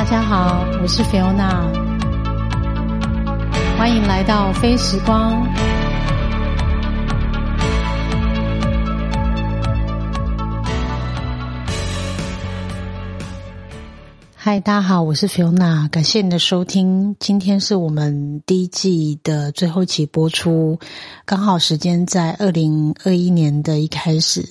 大家好，我是菲欧娜欢迎来到非时光。嗨，大家好，我是菲欧娜感谢你的收听。今天是我们第一季的最后一期播出，刚好时间在二零二一年的一开始。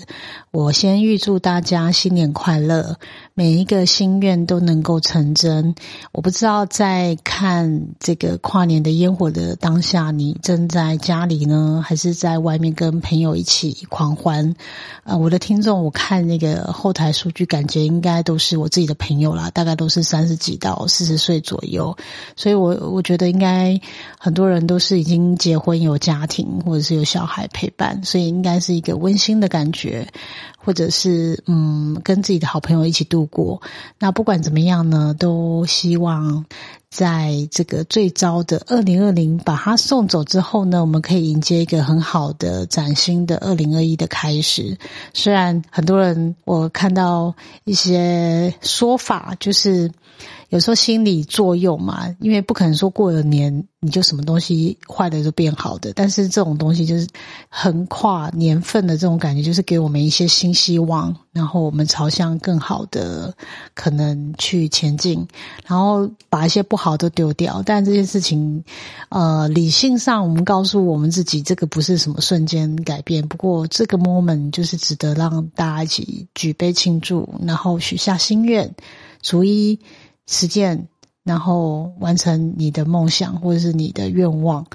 我先预祝大家新年快乐，每一个心愿都能够成真。我不知道在看这个跨年的烟火的当下，你正在家里呢，还是在外面跟朋友一起狂欢？呃，我的听众，我看那个后台数据，感觉应该都是我自己的朋友啦，大概都是三十几到四十岁左右，所以我我觉得应该很多人都是已经结婚有家庭，或者是有小孩陪伴，所以应该是一个温馨的感觉。或者是嗯，跟自己的好朋友一起度果。那不管怎么样呢，都希望在这个最糟的二零二零把他送走之后呢，我们可以迎接一个很好的崭新的二零二一的开始。虽然很多人我看到一些说法，就是。有时候心理作用嘛，因为不可能说过了年你就什么东西坏的就变好的，但是这种东西就是横跨年份的这种感觉，就是给我们一些新希望，然后我们朝向更好的可能去前进，然后把一些不好都丢掉。但这件事情，呃，理性上我们告诉我们自己，这个不是什么瞬间改变。不过这个 moment 就是值得让大家一起举杯庆祝，然后许下心愿，逐一。实践，然后完成你的梦想或者是你的愿望。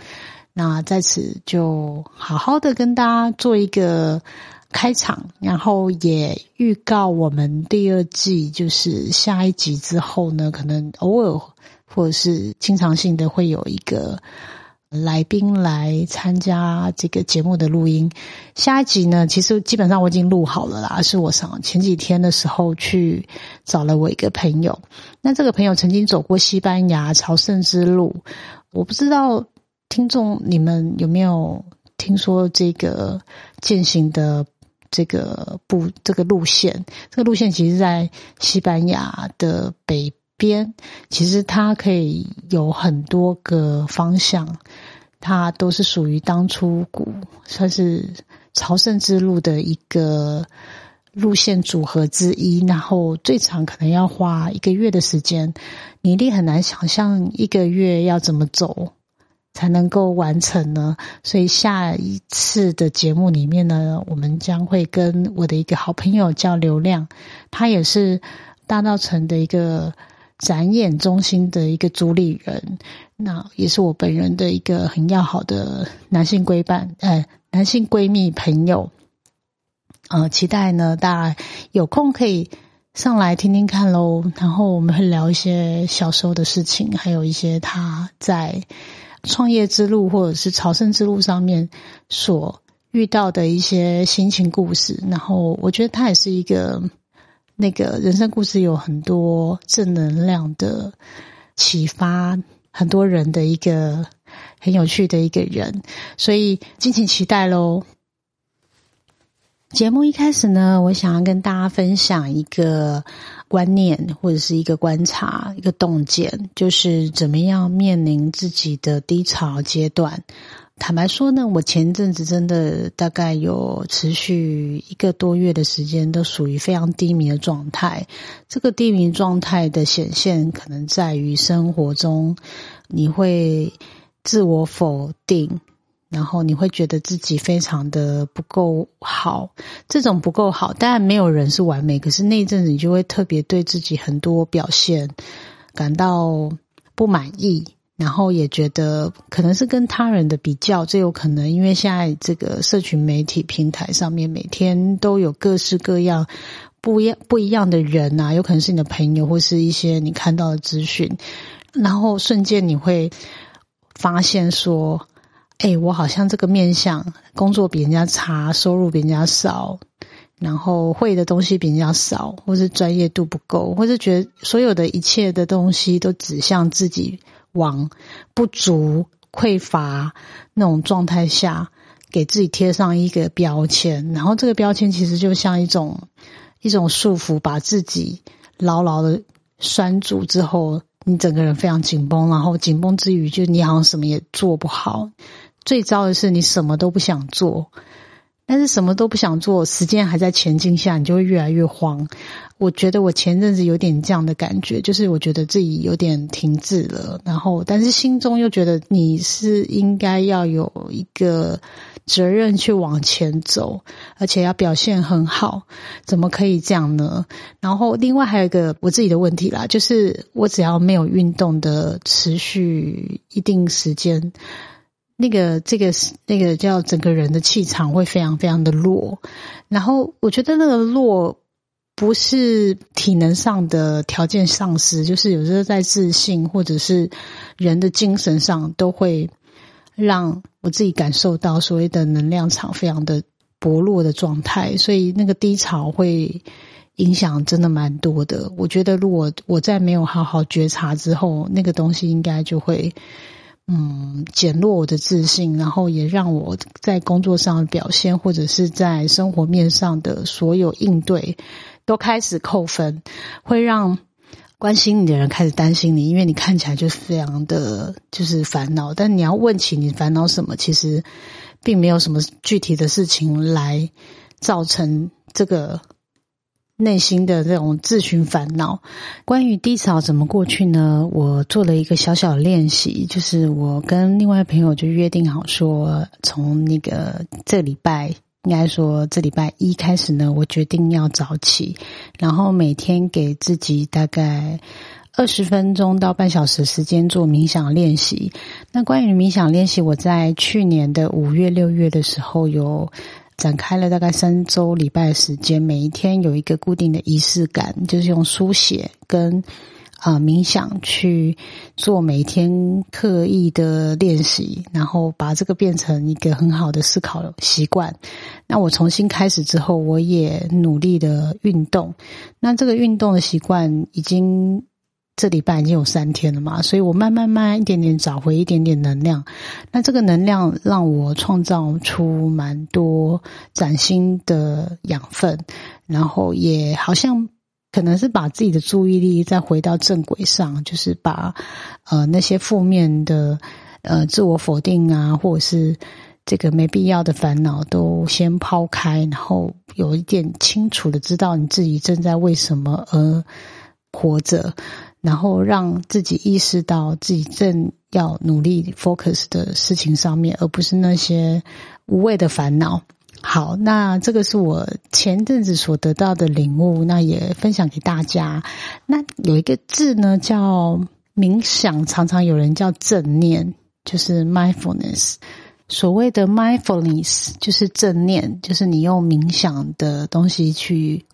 那在此就好好的跟大家做一个开场，然后也预告我们第二季就是下一集之后呢，可能偶尔或者是经常性的会有一个。来宾来参加这个节目的录音，下一集呢，其实基本上我已经录好了啦，是我上前几天的时候去找了我一个朋友，那这个朋友曾经走过西班牙朝圣之路，我不知道听众你们有没有听说这个践行的这个步这个路线，这个路线其实在西班牙的北。边其实它可以有很多个方向，它都是属于当初古算是朝圣之路的一个路线组合之一。然后最长可能要花一个月的时间，你一定很难想象一个月要怎么走才能够完成呢？所以下一次的节目里面呢，我们将会跟我的一个好朋友叫刘亮，他也是大道城的一个。展演中心的一个主理人，那也是我本人的一个很要好的男性闺伴，呃，男性闺蜜朋友。呃，期待呢，大家有空可以上来听听看喽。然后我们会聊一些小时候的事情，还有一些他在创业之路或者是朝圣之路上面所遇到的一些心情故事。然后我觉得他也是一个。那个人生故事有很多正能量的启发，很多人的一个很有趣的一个人，所以敬请期待喽。节目一开始呢，我想要跟大家分享一个观念或者是一个观察，一个洞见，就是怎么样面临自己的低潮阶段。坦白说呢，我前阵子真的大概有持续一个多月的时间，都属于非常低迷的状态。这个低迷状态的显现，可能在于生活中你会自我否定，然后你会觉得自己非常的不够好。这种不够好，当然没有人是完美，可是那一阵子你就会特别对自己很多表现感到不满意。然后也觉得可能是跟他人的比较，这有可能，因为现在这个社群媒体平台上面每天都有各式各样不一样不一样的人啊，有可能是你的朋友或是一些你看到的资讯，然后瞬间你会发现说，哎，我好像这个面相工作比人家差，收入比人家少，然后会的东西比人家少，或是专业度不够，或是觉得所有的一切的东西都指向自己。往不足、匮乏那种状态下，给自己贴上一个标签，然后这个标签其实就像一种一种束缚，把自己牢牢的拴住之后，你整个人非常紧绷，然后紧绷之余，就你好像什么也做不好。最糟的是，你什么都不想做。但是什么都不想做，时间还在前进下，你就会越来越慌。我觉得我前阵子有点这样的感觉，就是我觉得自己有点停滞了，然后但是心中又觉得你是应该要有一个责任去往前走，而且要表现很好，怎么可以这样呢？然后另外还有一个我自己的问题啦，就是我只要没有运动的持续一定时间。那个这个那个叫整个人的气场会非常非常的弱，然后我觉得那个弱不是体能上的条件丧失，就是有时候在自信或者是人的精神上都会让我自己感受到所谓的能量场非常的薄弱的状态，所以那个低潮会影响真的蛮多的。我觉得如果我在没有好好觉察之后，那个东西应该就会。嗯，减弱我的自信，然后也让我在工作上的表现，或者是在生活面上的所有应对，都开始扣分，会让关心你的人开始担心你，因为你看起来就是非常的就是烦恼。但你要问起你烦恼什么，其实并没有什么具体的事情来造成这个。内心的这种自寻烦恼，关于低潮怎么过去呢？我做了一个小小练习，就是我跟另外朋友就约定好说，从那个这礼拜，应该说这礼拜一开始呢，我决定要早起，然后每天给自己大概二十分钟到半小时时间做冥想练习。那关于冥想练习，我在去年的五月、六月的时候有。展开了大概三周礼拜的时间，每一天有一个固定的仪式感，就是用书写跟啊冥想去做每一天刻意的练习，然后把这个变成一个很好的思考习惯。那我重新开始之后，我也努力的运动。那这个运动的习惯已经。这礼拜已经有三天了嘛，所以我慢慢慢一点点找回一点点能量。那这个能量让我创造出蛮多崭新的养分，然后也好像可能是把自己的注意力再回到正轨上，就是把呃那些负面的呃自我否定啊，或者是这个没必要的烦恼都先抛开，然后有一点清楚的知道你自己正在为什么而活着。然后让自己意识到自己正要努力 focus 的事情上面，而不是那些无谓的烦恼。好，那这个是我前阵子所得到的领悟，那也分享给大家。那有一个字呢，叫冥想，常常有人叫正念，就是 mindfulness。所谓的 mindfulness 就是正念，就是你用冥想的东西去。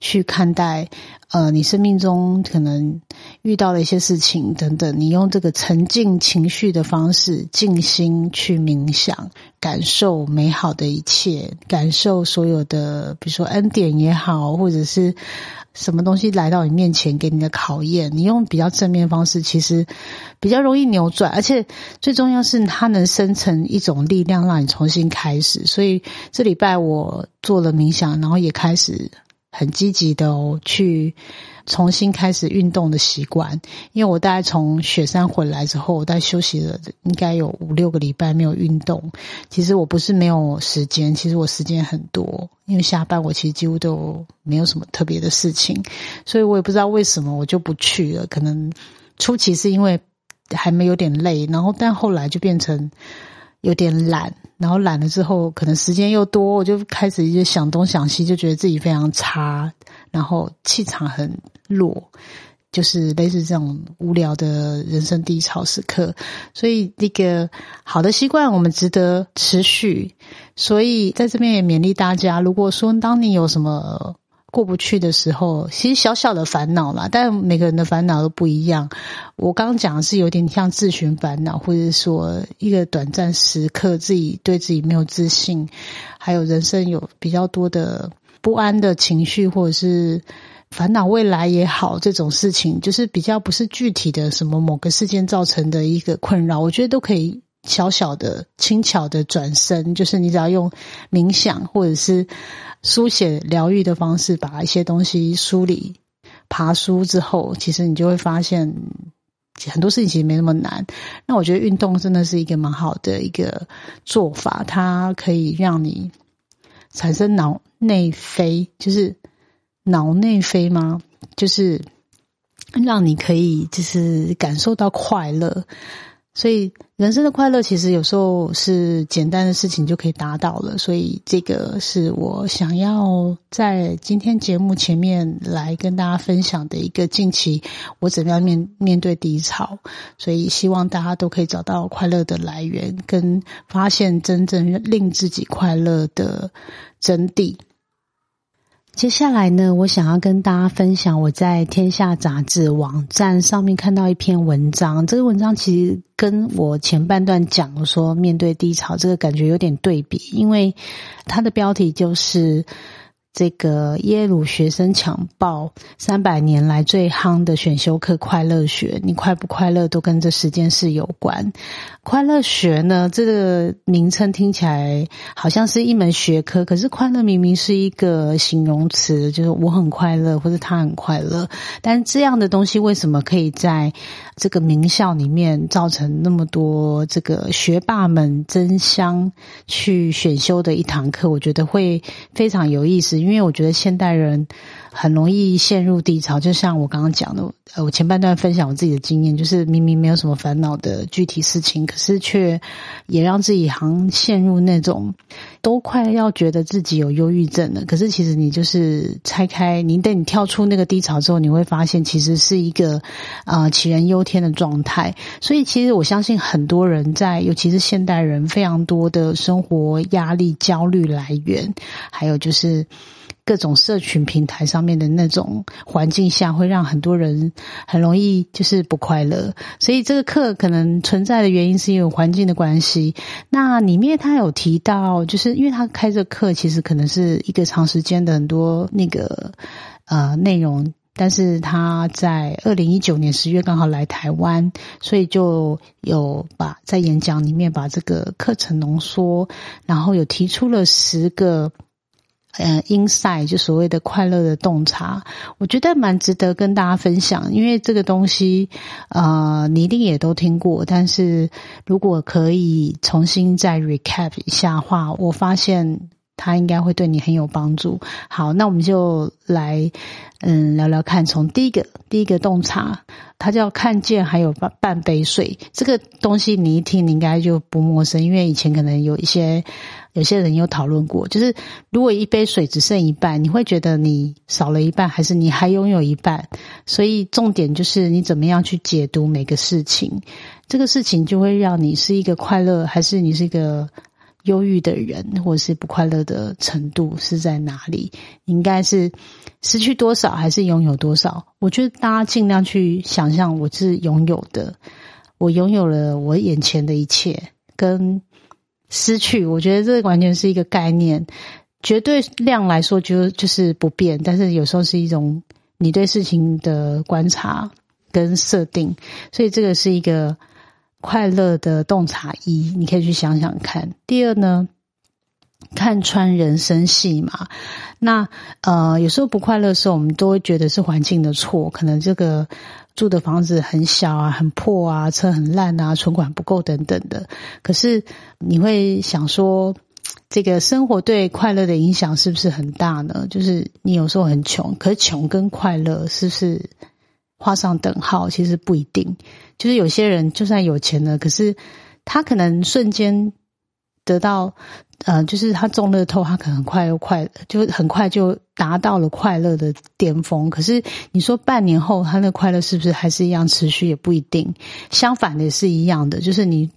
去看待，呃，你生命中可能遇到了一些事情等等，你用这个沉浸情绪的方式，静心去冥想，感受美好的一切，感受所有的，比如说恩典也好，或者是什么东西来到你面前给你的考验，你用比较正面方式，其实比较容易扭转，而且最重要是它能生成一种力量，让你重新开始。所以这礼拜我做了冥想，然后也开始。很积极的哦，去重新开始运动的习惯。因为我大概从雪山回来之后，我大概休息了应该有五六个礼拜没有运动。其实我不是没有时间，其实我时间很多，因为下班我其实几乎都没有什么特别的事情，所以我也不知道为什么我就不去了。可能初期是因为还没有点累，然后但后来就变成。有点懒，然后懒了之后，可能时间又多，我就开始就想东想西，就觉得自己非常差，然后气场很弱，就是类似这种无聊的人生低潮时刻。所以，那个好的习惯，我们值得持续。所以，在这边也勉励大家，如果说当你有什么。过不去的时候，其实小小的烦恼啦，但每个人的烦恼都不一样。我刚刚讲的是有点像自寻烦恼，或者说一个短暂时刻，自己对自己没有自信，还有人生有比较多的不安的情绪，或者是烦恼未来也好，这种事情就是比较不是具体的什么某个事件造成的一个困扰，我觉得都可以小小的、轻巧的转身，就是你只要用冥想或者是。书写疗愈的方式，把一些东西梳理、爬书之后，其实你就会发现很多事情其实没那么难。那我觉得运动真的是一个蛮好的一个做法，它可以让你产生脑内啡，就是脑内啡吗？就是让你可以就是感受到快乐。所以，人生的快乐其实有时候是简单的事情就可以达到了。所以，这个是我想要在今天节目前面来跟大家分享的一个近期我怎么样面面对低潮。所以，希望大家都可以找到快乐的来源，跟发现真正令自己快乐的真谛。接下来呢，我想要跟大家分享我在天下杂志网站上面看到一篇文章。这个文章其实跟我前半段讲的说面对低潮这个感觉有点对比，因为它的标题就是。这个耶鲁学生抢报三百年来最夯的选修课——快乐学，你快不快乐都跟这十件事有关。快乐学呢，这个名称听起来好像是一门学科，可是快乐明明是一个形容词，就是我很快乐或者他很快乐。但这样的东西为什么可以在这个名校里面造成那么多这个学霸们争相去选修的一堂课？我觉得会非常有意思。因为我觉得现代人很容易陷入低潮，就像我刚刚讲的，呃，我前半段分享我自己的经验，就是明明没有什么烦恼的具体事情，可是却也让自己好像陷入那种都快要觉得自己有忧郁症了。可是其实你就是拆开，你等你跳出那个低潮之后，你会发现其实是一个啊杞人忧天的状态。所以其实我相信很多人在，尤其是现代人，非常多的生活压力、焦虑来源，还有就是。各种社群平台上面的那种环境下，会让很多人很容易就是不快乐。所以这个课可能存在的原因是因为环境的关系。那里面他有提到，就是因为他开这课其实可能是一个长时间的很多那个呃内容，但是他在二零一九年十月刚好来台湾，所以就有把在演讲里面把这个课程浓缩，然后有提出了十个。嗯，inside 就所谓的快乐的洞察，我觉得蛮值得跟大家分享，因为这个东西，呃，你一定也都听过，但是如果可以重新再 recap 一下话，我发现它应该会对你很有帮助。好，那我们就来嗯聊聊看，从第一个第一个洞察，它叫看见还有半半杯水，这个东西你一听你应该就不陌生，因为以前可能有一些。有些人有讨论过，就是如果一杯水只剩一半，你会觉得你少了一半，还是你还拥有一半？所以重点就是你怎么样去解读每个事情，这个事情就会让你是一个快乐，还是你是一个忧郁的人，或是不快乐的程度是在哪里？应该是失去多少，还是拥有多少？我觉得大家尽量去想象，我是拥有的，我拥有了我眼前的一切，跟。失去，我觉得这完全是一个概念，绝对量来说就就是不变，但是有时候是一种你对事情的观察跟设定，所以这个是一个快乐的洞察一，你可以去想想看。第二呢，看穿人生戏码，那呃有时候不快乐的时候，我们都会觉得是环境的错，可能这个。住的房子很小啊，很破啊，车很烂啊，存款不够等等的。可是你会想说，这个生活对快乐的影响是不是很大呢？就是你有时候很穷，可是穷跟快乐是不是画上等号？其实不一定。就是有些人就算有钱了，可是他可能瞬间得到。呃，就是他中乐透，他可能很快又快，就很快就达到了快乐的巅峰。可是你说半年后，他那快乐是不是还是一样持续？也不一定。相反的也是一样的，就是你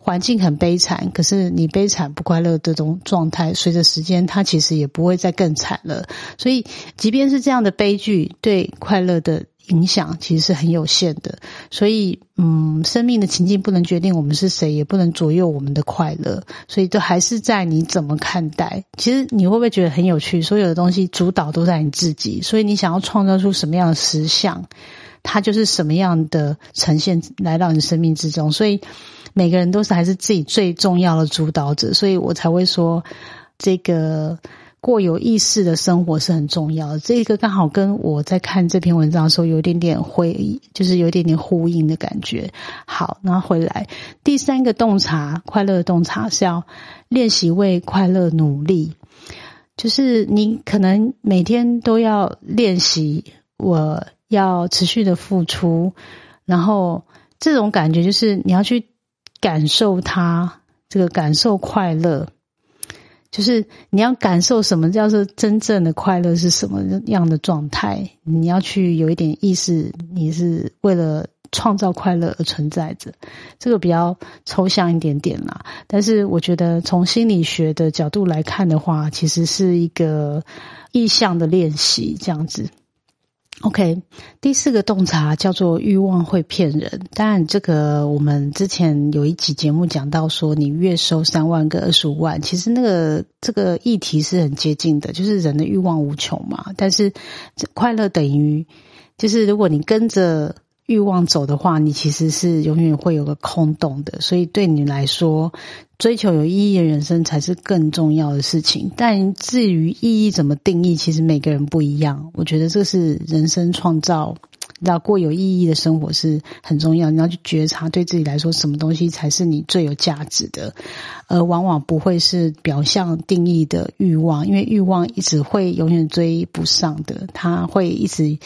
环境很悲惨，可是你悲惨不快乐的这种状态，随着时间，它其实也不会再更惨了。所以，即便是这样的悲剧，对快乐的。影响其实是很有限的，所以嗯，生命的情境不能决定我们是谁，也不能左右我们的快乐，所以都还是在你怎么看待。其实你会不会觉得很有趣？所有的东西主导都在你自己，所以你想要创造出什么样的实相，它就是什么样的呈现来到你生命之中。所以每个人都是还是自己最重要的主导者，所以我才会说这个。过有意识的生活是很重要的。这个刚好跟我在看这篇文章的时候有一点点会，就是有一点点呼应的感觉。好，然后回来第三个洞察，快乐的洞察是要练习为快乐努力，就是你可能每天都要练习，我要持续的付出，然后这种感觉就是你要去感受它，这个感受快乐。就是你要感受什么叫做真正的快乐是什么样的状态？你要去有一点意识，你是为了创造快乐而存在着。这个比较抽象一点点啦，但是我觉得从心理学的角度来看的话，其实是一个意向的练习，这样子。OK，第四个洞察叫做欲望会骗人。当然，这个我们之前有一集节目讲到说，你月收三万跟二十五万，其实那个这个议题是很接近的，就是人的欲望无穷嘛。但是快乐等于，就是如果你跟着。欲望走的话，你其实是永远会有个空洞的，所以对你来说，追求有意义的人生才是更重要的事情。但至于意义怎么定义，其实每个人不一样。我觉得这是人生创造，要过有意义的生活是很重要。你要去觉察，对自己来说，什么东西才是你最有价值的，而往往不会是表象定义的欲望，因为欲望一直会永远追不上的，它会一直。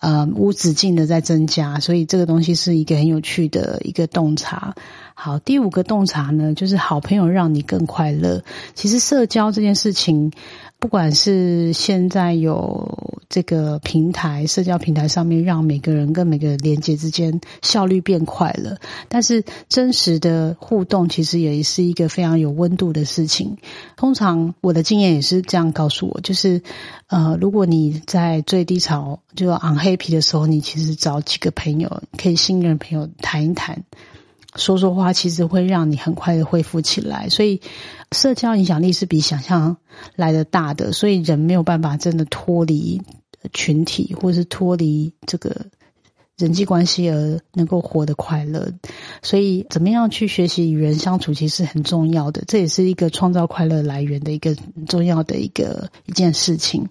呃，无止境的在增加，所以这个东西是一个很有趣的一个洞察。好，第五个洞察呢，就是好朋友让你更快乐。其实社交这件事情。不管是现在有这个平台，社交平台上面让每个人跟每个连接之间效率变快了，但是真实的互动其实也是一个非常有温度的事情。通常我的经验也是这样告诉我，就是呃，如果你在最低潮就昂黑皮的时候，你其实找几个朋友，可以信任朋友谈一谈。说说话其实会让你很快的恢复起来，所以社交影响力是比想象来的大的，所以人没有办法真的脱离群体，或是脱离这个人际关系而能够活得快乐。所以，怎么样去学习与人相处，其实很重要的，这也是一个创造快乐来源的一个重要的一个一件事情。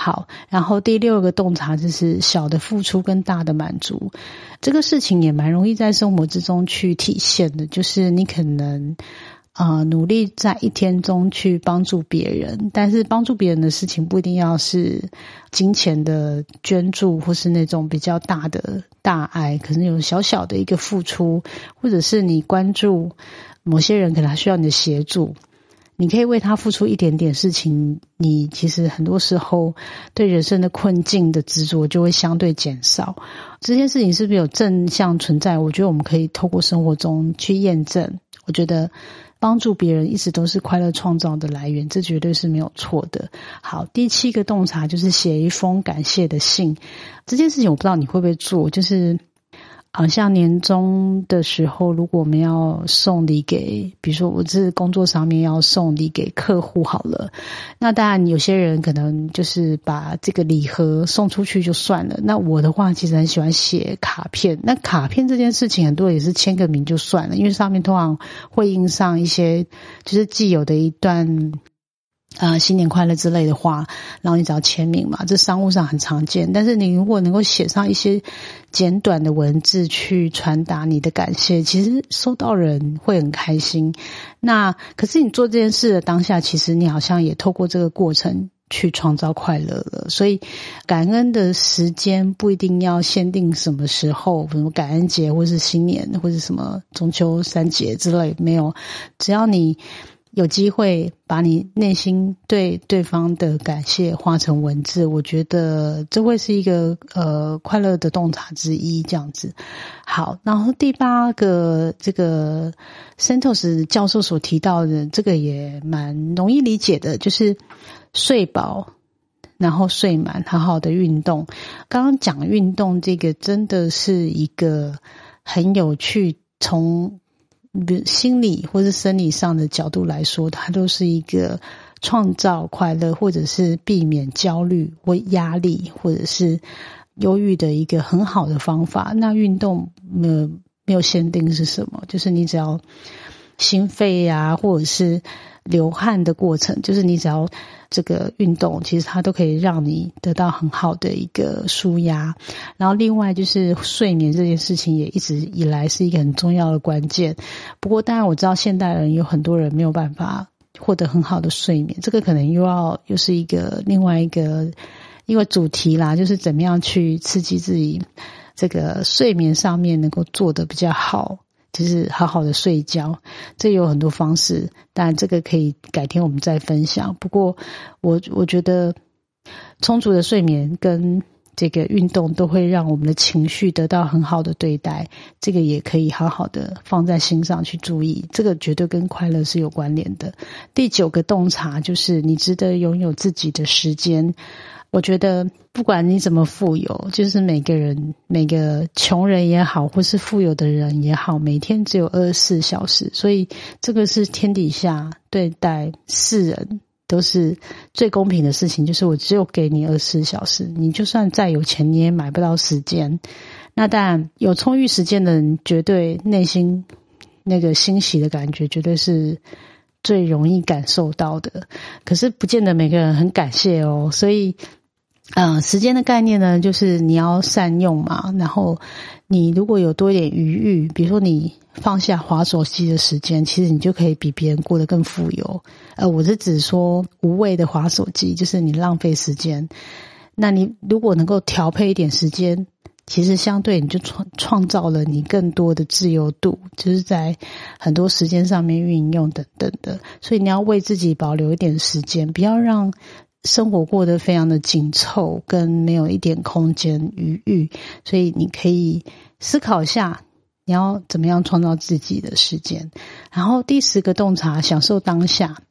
好，然后第六个洞察就是小的付出跟大的满足，这个事情也蛮容易在生活之中去体现的。就是你可能啊努力在一天中去帮助别人，但是帮助别人的事情不一定要是金钱的捐助，或是那种比较大的大爱，可能有小小的一个付出，或者是你关注某些人，可能需要你的协助。你可以为他付出一点点事情，你其实很多时候对人生的困境的执着就会相对减少。这件事情是不是有正向存在？我觉得我们可以透过生活中去验证。我觉得帮助别人一直都是快乐创造的来源，这绝对是没有错的。好，第七个洞察就是写一封感谢的信。这件事情我不知道你会不会做，就是。好像年终的时候，如果我们要送礼给，比如说我这工作上面要送礼给客户，好了，那当然有些人可能就是把这个礼盒送出去就算了。那我的话，其实很喜欢写卡片。那卡片这件事情，很多也是签个名就算了，因为上面通常会印上一些就是既有的一段。啊，新年快乐之类的话，然后你只要签名嘛，这商务上很常见。但是你如果能够写上一些简短的文字去传达你的感谢，其实收到人会很开心。那可是你做这件事的当下，其实你好像也透过这个过程去创造快乐了。所以感恩的时间不一定要限定什么时候，什么感恩节或是新年或者什么中秋三节之类，没有，只要你。有机会把你内心对对方的感谢化成文字，我觉得这会是一个呃快乐的洞察之一。这样子，好，然后第八个这个 Santos 教授所提到的，这个也蛮容易理解的，就是睡饱，然后睡满，好好的运动。刚刚讲运动，这个真的是一个很有趣，从。比心理或是生理上的角度来说，它都是一个创造快乐，或者是避免焦虑或压力，或者是忧郁的一个很好的方法。那运动没有没有限定是什么，就是你只要心肺呀，或者是流汗的过程，就是你只要这个运动，其实它都可以让你得到很好的一个舒压。然后另外就是睡眠这件事情，也一直以来是一个很重要的关键。不过当然我知道现代人有很多人没有办法获得很好的睡眠，这个可能又要又是一个另外一个一个主题啦，就是怎么样去刺激自己。这个睡眠上面能够做的比较好，就是好好的睡觉。这有很多方式，但这个可以改天我们再分享。不过我我觉得充足的睡眠跟这个运动都会让我们的情绪得到很好的对待，这个也可以好好的放在心上去注意。这个绝对跟快乐是有关联的。第九个洞察就是你值得拥有自己的时间。我觉得不管你怎么富有，就是每个人每个穷人也好，或是富有的人也好，每天只有二十四小时，所以这个是天底下对待世人都是最公平的事情。就是我只有给你二十四小时，你就算再有钱，你也买不到时间。那当然，有充裕时间的人，绝对内心那个欣喜的感觉，绝对是最容易感受到的。可是，不见得每个人很感谢哦，所以。嗯，时间的概念呢，就是你要善用嘛。然后，你如果有多一点余裕，比如说你放下划手机的时间，其实你就可以比别人过得更富有。呃，我是指说无谓的划手机，就是你浪费时间。那你如果能够调配一点时间，其实相对你就创创造了你更多的自由度，就是在很多时间上面运用等等的。所以你要为自己保留一点时间，不要让。生活过得非常的紧凑，跟没有一点空间余裕，所以你可以思考一下，你要怎么样创造自己的时间。然后第十个洞察，享受当下。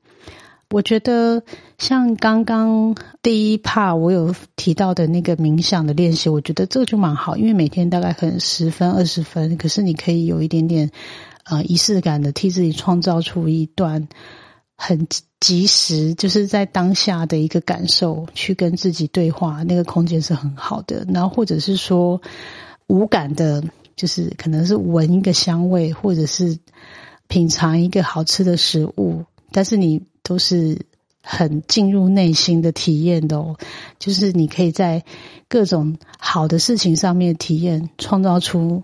我觉得像刚刚第一趴我有提到的那个冥想的练习，我觉得这个就蛮好，因为每天大概可能十分二十分，可是你可以有一点点呃仪式感的，替自己创造出一段。很及时，就是在当下的一个感受，去跟自己对话，那个空间是很好的。然后或者是说无感的，就是可能是闻一个香味，或者是品尝一个好吃的食物，但是你都是很进入内心的体验的哦。就是你可以在各种好的事情上面体验，创造出。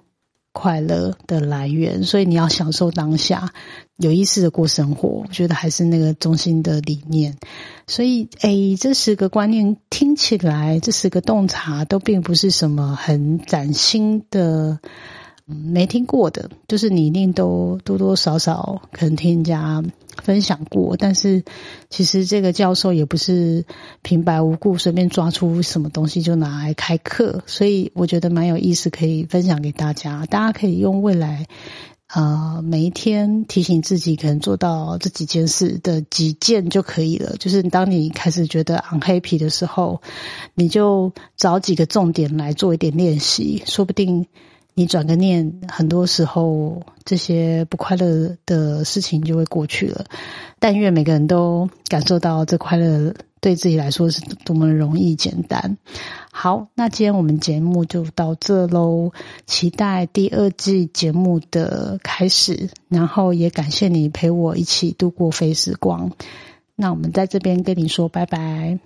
快乐的来源，所以你要享受当下，有意识的过生活。我觉得还是那个中心的理念。所以，诶，这十个观念听起来，这十个洞察都并不是什么很崭新的。没听过的，就是你一定都多多少少可能听人家分享过，但是其实这个教授也不是平白无故随便抓出什么东西就拿来开课，所以我觉得蛮有意思，可以分享给大家。大家可以用未来啊每一天提醒自己，可能做到这几件事的几件就可以了。就是当你开始觉得 unhappy 的时候，你就找几个重点来做一点练习，说不定。你转个念，很多时候这些不快乐的事情就会过去了。但愿每个人都感受到这快乐对自己来说是多么容易简单。好，那今天我们节目就到这喽，期待第二季节目的开始，然后也感谢你陪我一起度过非时光。那我们在这边跟你说拜拜。